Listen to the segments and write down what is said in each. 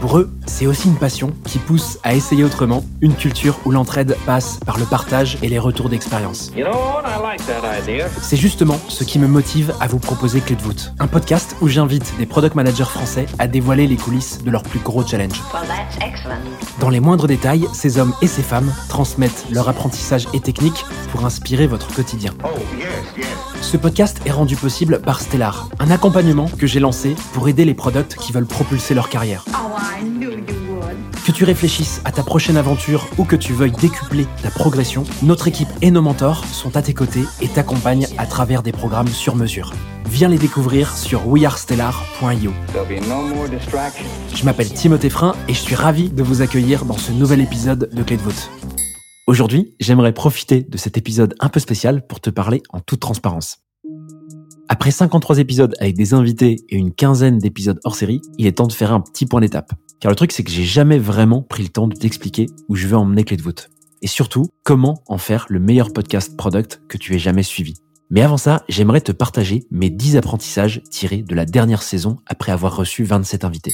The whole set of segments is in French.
Pour eux, c'est aussi une passion qui pousse à essayer autrement, une culture où l'entraide passe par le partage et les retours d'expérience. C'est justement ce qui me motive à vous proposer Clé de voûte, un podcast où j'invite des product managers français à dévoiler les coulisses de leurs plus gros challenges. Dans les moindres détails, ces hommes et ces femmes transmettent leur apprentissage et techniques pour inspirer votre quotidien. Ce podcast est rendu possible par Stellar, un accompagnement que j'ai lancé pour aider les products qui veulent propulser leur carrière. Que tu réfléchisses à ta prochaine aventure ou que tu veuilles décupler ta progression, notre équipe et nos mentors sont à tes côtés et t'accompagnent à travers des programmes sur mesure. Viens les découvrir sur wearestellar.io. Je m'appelle Timothée Frein et je suis ravi de vous accueillir dans ce nouvel épisode de Clé de voûte. Aujourd'hui, j'aimerais profiter de cet épisode un peu spécial pour te parler en toute transparence. Après 53 épisodes avec des invités et une quinzaine d'épisodes hors série, il est temps de faire un petit point d'étape. Car le truc, c'est que j'ai jamais vraiment pris le temps de t'expliquer où je veux emmener Clé de voûte. Et surtout, comment en faire le meilleur podcast product que tu aies jamais suivi. Mais avant ça, j'aimerais te partager mes 10 apprentissages tirés de la dernière saison après avoir reçu 27 invités.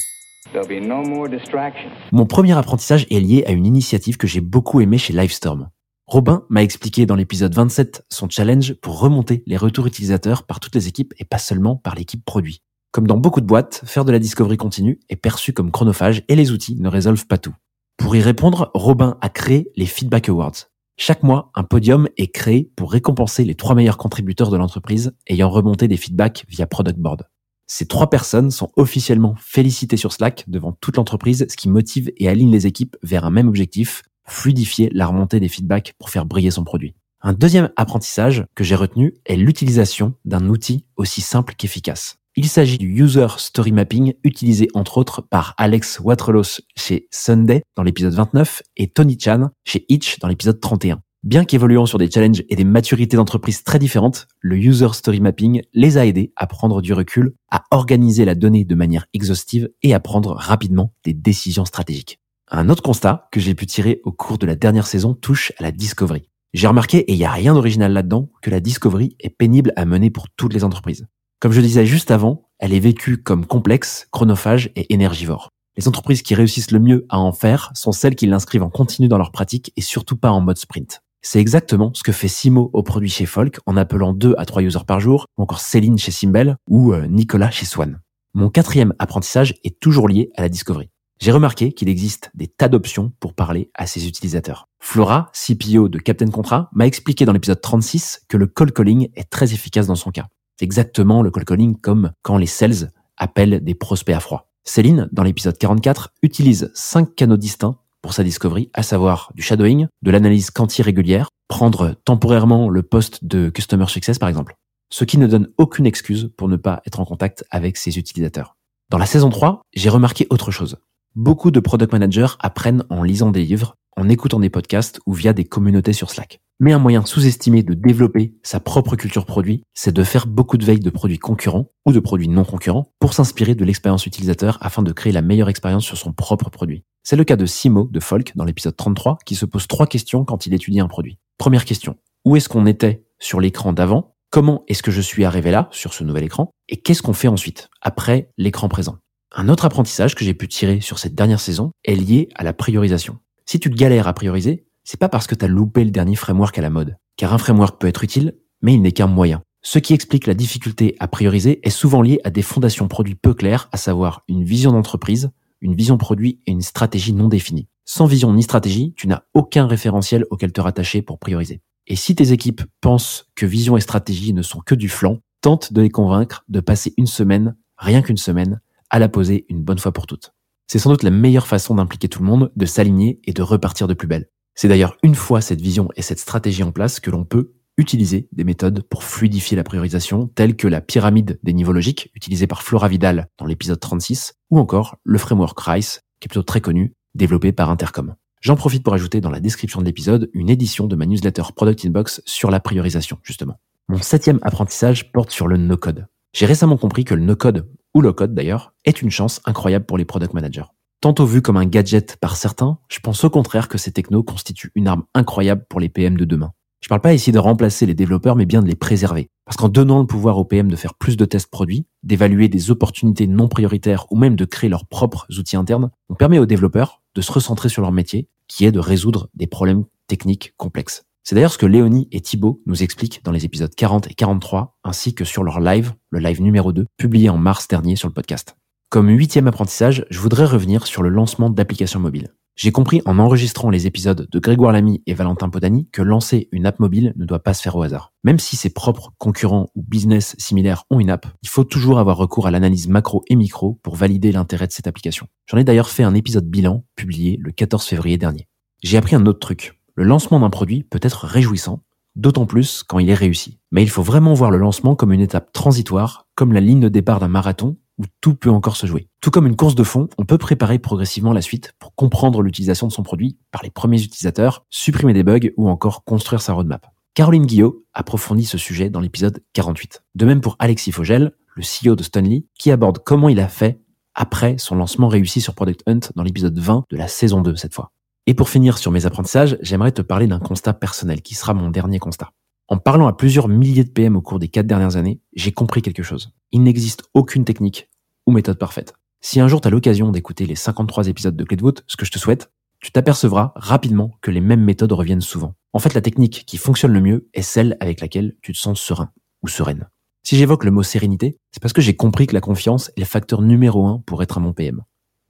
Mon premier apprentissage est lié à une initiative que j'ai beaucoup aimée chez Livestorm. Robin m'a expliqué dans l'épisode 27 son challenge pour remonter les retours utilisateurs par toutes les équipes et pas seulement par l'équipe produit. Comme dans beaucoup de boîtes, faire de la discovery continue est perçu comme chronophage et les outils ne résolvent pas tout. Pour y répondre, Robin a créé les Feedback Awards. Chaque mois, un podium est créé pour récompenser les trois meilleurs contributeurs de l'entreprise ayant remonté des feedbacks via Product Board. Ces trois personnes sont officiellement félicitées sur Slack devant toute l'entreprise, ce qui motive et aligne les équipes vers un même objectif, fluidifier la remontée des feedbacks pour faire briller son produit. Un deuxième apprentissage que j'ai retenu est l'utilisation d'un outil aussi simple qu'efficace. Il s'agit du User Story Mapping utilisé entre autres par Alex Waterlos chez Sunday dans l'épisode 29 et Tony Chan chez Itch dans l'épisode 31. Bien qu'évoluant sur des challenges et des maturités d'entreprise très différentes, le User Story Mapping les a aidés à prendre du recul, à organiser la donnée de manière exhaustive et à prendre rapidement des décisions stratégiques. Un autre constat que j'ai pu tirer au cours de la dernière saison touche à la discovery. J'ai remarqué, et il n'y a rien d'original là-dedans, que la discovery est pénible à mener pour toutes les entreprises. Comme je disais juste avant, elle est vécue comme complexe, chronophage et énergivore. Les entreprises qui réussissent le mieux à en faire sont celles qui l'inscrivent en continu dans leur pratique et surtout pas en mode sprint. C'est exactement ce que fait Simo au produit chez Folk en appelant 2 à 3 users par jour, ou encore Céline chez Simbel ou euh, Nicolas chez Swan. Mon quatrième apprentissage est toujours lié à la discovery. J'ai remarqué qu'il existe des tas d'options pour parler à ses utilisateurs. Flora, CPO de Captain Contrat, m'a expliqué dans l'épisode 36 que le call calling est très efficace dans son cas. C'est exactement le call calling comme quand les sales appellent des prospects à froid. Céline, dans l'épisode 44, utilise cinq canaux distincts pour sa discovery, à savoir du shadowing, de l'analyse quanti régulière, prendre temporairement le poste de Customer Success par exemple. Ce qui ne donne aucune excuse pour ne pas être en contact avec ses utilisateurs. Dans la saison 3, j'ai remarqué autre chose. Beaucoup de product managers apprennent en lisant des livres, en écoutant des podcasts ou via des communautés sur Slack. Mais un moyen sous-estimé de développer sa propre culture produit, c'est de faire beaucoup de veilles de produits concurrents ou de produits non concurrents pour s'inspirer de l'expérience utilisateur afin de créer la meilleure expérience sur son propre produit. C'est le cas de Simo de Folk dans l'épisode 33 qui se pose trois questions quand il étudie un produit. Première question, où est-ce qu'on était sur l'écran d'avant? Comment est-ce que je suis arrivé là, sur ce nouvel écran? Et qu'est-ce qu'on fait ensuite, après l'écran présent? Un autre apprentissage que j'ai pu tirer sur cette dernière saison est lié à la priorisation. Si tu galères à prioriser, c'est pas parce que tu as loupé le dernier framework à la mode. Car un framework peut être utile, mais il n'est qu'un moyen. Ce qui explique la difficulté à prioriser est souvent lié à des fondations produits peu claires, à savoir une vision d'entreprise, une vision produit et une stratégie non définie. Sans vision ni stratégie, tu n'as aucun référentiel auquel te rattacher pour prioriser. Et si tes équipes pensent que vision et stratégie ne sont que du flanc, tente de les convaincre de passer une semaine, rien qu'une semaine, à la poser une bonne fois pour toutes. C'est sans doute la meilleure façon d'impliquer tout le monde, de s'aligner et de repartir de plus belle. C'est d'ailleurs une fois cette vision et cette stratégie en place que l'on peut utiliser des méthodes pour fluidifier la priorisation, telles que la pyramide des niveaux logiques, utilisée par Flora Vidal dans l'épisode 36, ou encore le framework RICE, qui est plutôt très connu, développé par Intercom. J'en profite pour ajouter dans la description de l'épisode une édition de ma newsletter Product Inbox sur la priorisation, justement. Mon septième apprentissage porte sur le no-code. J'ai récemment compris que le no-code, ou low-code d'ailleurs, est une chance incroyable pour les product managers. Tantôt vu comme un gadget par certains, je pense au contraire que ces technos constituent une arme incroyable pour les PM de demain. Je parle pas ici de remplacer les développeurs, mais bien de les préserver. Parce qu'en donnant le pouvoir aux PM de faire plus de tests produits, d'évaluer des opportunités non prioritaires ou même de créer leurs propres outils internes, on permet aux développeurs de se recentrer sur leur métier, qui est de résoudre des problèmes techniques complexes. C'est d'ailleurs ce que Léonie et Thibaut nous expliquent dans les épisodes 40 et 43, ainsi que sur leur live, le live numéro 2, publié en mars dernier sur le podcast. Comme huitième apprentissage, je voudrais revenir sur le lancement d'applications mobiles. J'ai compris en enregistrant les épisodes de Grégoire Lamy et Valentin Podani que lancer une app mobile ne doit pas se faire au hasard. Même si ses propres concurrents ou business similaires ont une app, il faut toujours avoir recours à l'analyse macro et micro pour valider l'intérêt de cette application. J'en ai d'ailleurs fait un épisode bilan publié le 14 février dernier. J'ai appris un autre truc. Le lancement d'un produit peut être réjouissant, d'autant plus quand il est réussi. Mais il faut vraiment voir le lancement comme une étape transitoire, comme la ligne de départ d'un marathon où tout peut encore se jouer. Tout comme une course de fond, on peut préparer progressivement la suite pour comprendre l'utilisation de son produit par les premiers utilisateurs, supprimer des bugs ou encore construire sa roadmap. Caroline Guillot approfondit ce sujet dans l'épisode 48. De même pour Alexis Fogel, le CEO de Stonely, qui aborde comment il a fait après son lancement réussi sur Product Hunt dans l'épisode 20 de la saison 2 cette fois. Et pour finir sur mes apprentissages, j'aimerais te parler d'un constat personnel qui sera mon dernier constat. En parlant à plusieurs milliers de PM au cours des quatre dernières années, j'ai compris quelque chose. Il n'existe aucune technique ou méthode parfaite. Si un jour tu as l'occasion d'écouter les 53 épisodes de Clé de voûte, ce que je te souhaite, tu t'apercevras rapidement que les mêmes méthodes reviennent souvent. En fait, la technique qui fonctionne le mieux est celle avec laquelle tu te sens serein ou sereine. Si j'évoque le mot sérénité, c'est parce que j'ai compris que la confiance est le facteur numéro un pour être un bon PM.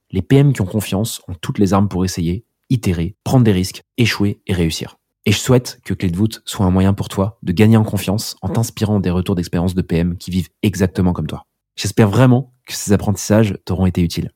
Les PM qui ont confiance ont toutes les armes pour essayer itérer, prendre des risques, échouer et réussir. Et je souhaite que Clé de voûte soit un moyen pour toi de gagner en confiance en t'inspirant des retours d'expérience de PM qui vivent exactement comme toi. J'espère vraiment que ces apprentissages t'auront été utiles.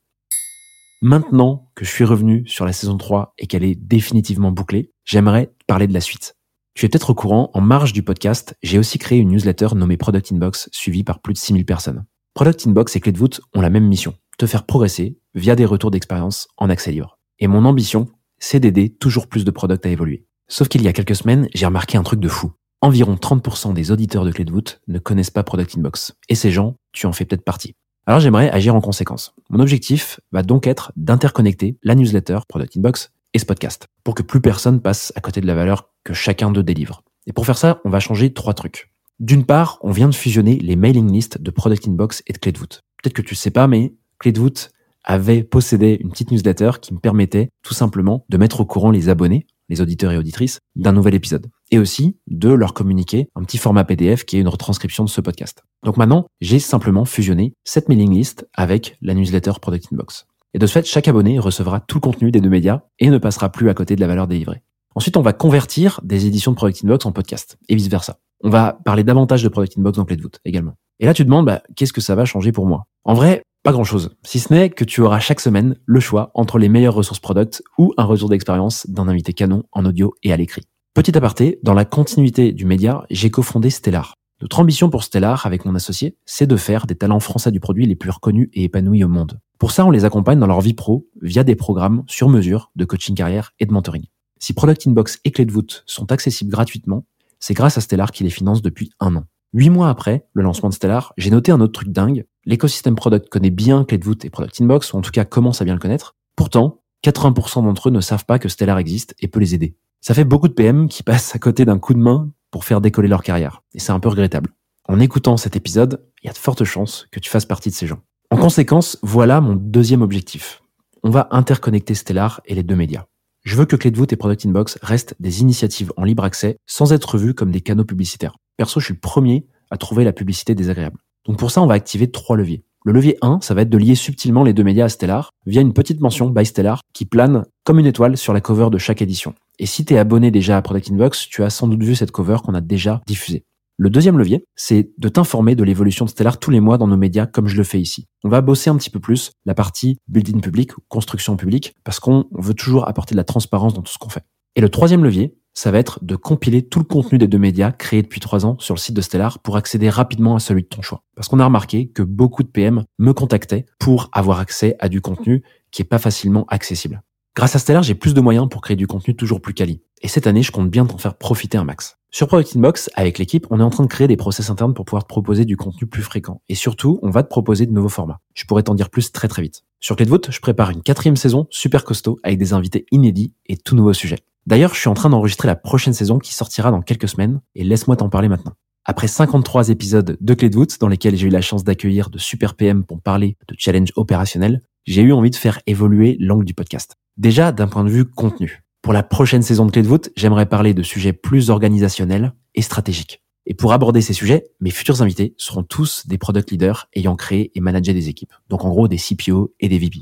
Maintenant que je suis revenu sur la saison 3 et qu'elle est définitivement bouclée, j'aimerais parler de la suite. Tu es peut-être au courant, en marge du podcast, j'ai aussi créé une newsletter nommée Product Inbox suivie par plus de 6000 personnes. Product Inbox et Clé de voûte ont la même mission, te faire progresser via des retours d'expérience en accès libre. Et mon ambition, c'est d'aider toujours plus de products à évoluer. Sauf qu'il y a quelques semaines, j'ai remarqué un truc de fou. Environ 30% des auditeurs de Clé de voûte ne connaissent pas Product Inbox. Et ces gens, tu en fais peut-être partie. Alors j'aimerais agir en conséquence. Mon objectif va donc être d'interconnecter la newsletter Product Inbox et ce podcast, pour que plus personne passe à côté de la valeur que chacun d'eux délivre. Et pour faire ça, on va changer trois trucs. D'une part, on vient de fusionner les mailing lists de Product Inbox et de Clé de voûte. Peut-être que tu sais pas, mais Clé de voûte avait possédé une petite newsletter qui me permettait tout simplement de mettre au courant les abonnés, les auditeurs et auditrices, d'un nouvel épisode. Et aussi de leur communiquer un petit format PDF qui est une retranscription de ce podcast. Donc maintenant, j'ai simplement fusionné cette mailing list avec la newsletter Product Inbox. Et de ce fait, chaque abonné recevra tout le contenu des deux médias et ne passera plus à côté de la valeur délivrée. Ensuite, on va convertir des éditions de Product Inbox en podcast et vice versa. On va parler davantage de Product Inbox dans Clé de également. Et là, tu demandes, bah, qu'est-ce que ça va changer pour moi? En vrai, pas grand chose, si ce n'est que tu auras chaque semaine le choix entre les meilleures ressources product ou un retour d'expérience d'un invité canon en audio et à l'écrit. Petit aparté, dans la continuité du média, j'ai cofondé Stellar. Notre ambition pour Stellar avec mon associé, c'est de faire des talents français du produit les plus reconnus et épanouis au monde. Pour ça, on les accompagne dans leur vie pro via des programmes sur mesure de coaching carrière et de mentoring. Si Product Inbox et Clé de voûte sont accessibles gratuitement, c'est grâce à Stellar qui les finance depuis un an. Huit mois après le lancement de Stellar, j'ai noté un autre truc dingue. L'écosystème product connaît bien Clé de voûte et Product Inbox, ou en tout cas commence à bien le connaître. Pourtant, 80% d'entre eux ne savent pas que Stellar existe et peut les aider. Ça fait beaucoup de PM qui passent à côté d'un coup de main pour faire décoller leur carrière. Et c'est un peu regrettable. En écoutant cet épisode, il y a de fortes chances que tu fasses partie de ces gens. En conséquence, voilà mon deuxième objectif. On va interconnecter Stellar et les deux médias. Je veux que Clé de voûte et Product Inbox restent des initiatives en libre accès sans être vues comme des canaux publicitaires. Perso, je suis le premier à trouver la publicité désagréable. Donc pour ça, on va activer trois leviers. Le levier 1, ça va être de lier subtilement les deux médias à Stellar via une petite mention by Stellar qui plane comme une étoile sur la cover de chaque édition. Et si tu es abonné déjà à Product Inbox, tu as sans doute vu cette cover qu'on a déjà diffusée. Le deuxième levier, c'est de t'informer de l'évolution de Stellar tous les mois dans nos médias comme je le fais ici. On va bosser un petit peu plus la partie building public construction publique parce qu'on veut toujours apporter de la transparence dans tout ce qu'on fait. Et le troisième levier, ça va être de compiler tout le contenu des deux médias créés depuis trois ans sur le site de Stellar pour accéder rapidement à celui de ton choix. Parce qu'on a remarqué que beaucoup de PM me contactaient pour avoir accès à du contenu qui est pas facilement accessible. Grâce à Stellar, j'ai plus de moyens pour créer du contenu toujours plus quali. Et cette année, je compte bien t'en faire profiter un max. Sur Product Inbox, avec l'équipe, on est en train de créer des process internes pour pouvoir te proposer du contenu plus fréquent. Et surtout, on va te proposer de nouveaux formats. Je pourrais t'en dire plus très très vite. Sur Clé de voûte, je prépare une quatrième saison super costaud avec des invités inédits et tout nouveaux sujets. D'ailleurs, je suis en train d'enregistrer la prochaine saison qui sortira dans quelques semaines et laisse-moi t'en parler maintenant. Après 53 épisodes de Clé de voûte dans lesquels j'ai eu la chance d'accueillir de super PM pour parler de challenge opérationnel, j'ai eu envie de faire évoluer l'angle du podcast. Déjà d'un point de vue contenu. Pour la prochaine saison de Clé de voûte, j'aimerais parler de sujets plus organisationnels et stratégiques. Et pour aborder ces sujets, mes futurs invités seront tous des product leaders ayant créé et managé des équipes. Donc en gros des CPO et des VP.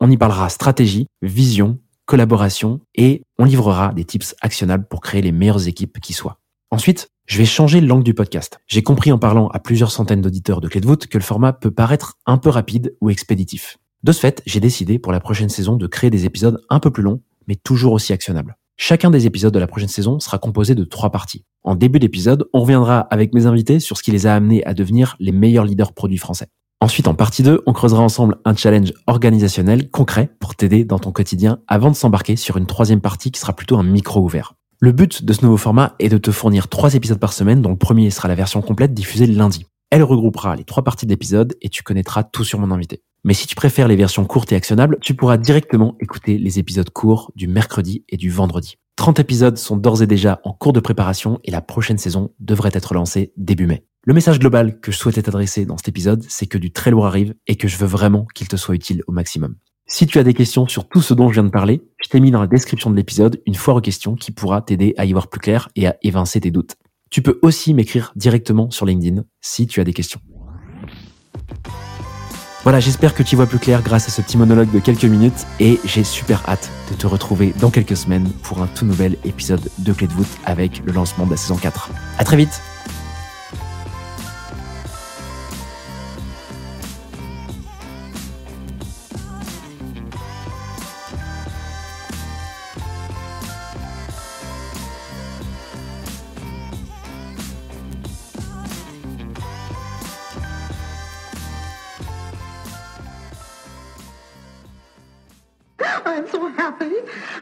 On y parlera stratégie, vision, collaboration et on livrera des tips actionnables pour créer les meilleures équipes qui soient. Ensuite, je vais changer l'angle du podcast. J'ai compris en parlant à plusieurs centaines d'auditeurs de Clé de voûte que le format peut paraître un peu rapide ou expéditif. De ce fait, j'ai décidé pour la prochaine saison de créer des épisodes un peu plus longs toujours aussi actionnable. Chacun des épisodes de la prochaine saison sera composé de trois parties. En début d'épisode, on reviendra avec mes invités sur ce qui les a amenés à devenir les meilleurs leaders produits français. Ensuite, en partie 2, on creusera ensemble un challenge organisationnel concret pour t'aider dans ton quotidien avant de s'embarquer sur une troisième partie qui sera plutôt un micro ouvert. Le but de ce nouveau format est de te fournir trois épisodes par semaine dont le premier sera la version complète diffusée lundi. Elle regroupera les trois parties de l'épisode et tu connaîtras tout sur mon invité. Mais si tu préfères les versions courtes et actionnables, tu pourras directement écouter les épisodes courts du mercredi et du vendredi. 30 épisodes sont d'ores et déjà en cours de préparation et la prochaine saison devrait être lancée début mai. Le message global que je souhaitais t'adresser dans cet épisode, c'est que du très lourd arrive et que je veux vraiment qu'il te soit utile au maximum. Si tu as des questions sur tout ce dont je viens de parler, je t'ai mis dans la description de l'épisode une foire aux questions qui pourra t'aider à y voir plus clair et à évincer tes doutes. Tu peux aussi m'écrire directement sur LinkedIn si tu as des questions. Voilà, j'espère que tu vois plus clair grâce à ce petit monologue de quelques minutes et j'ai super hâte de te retrouver dans quelques semaines pour un tout nouvel épisode de Clé de voûte avec le lancement de la saison 4. À très vite! Happy.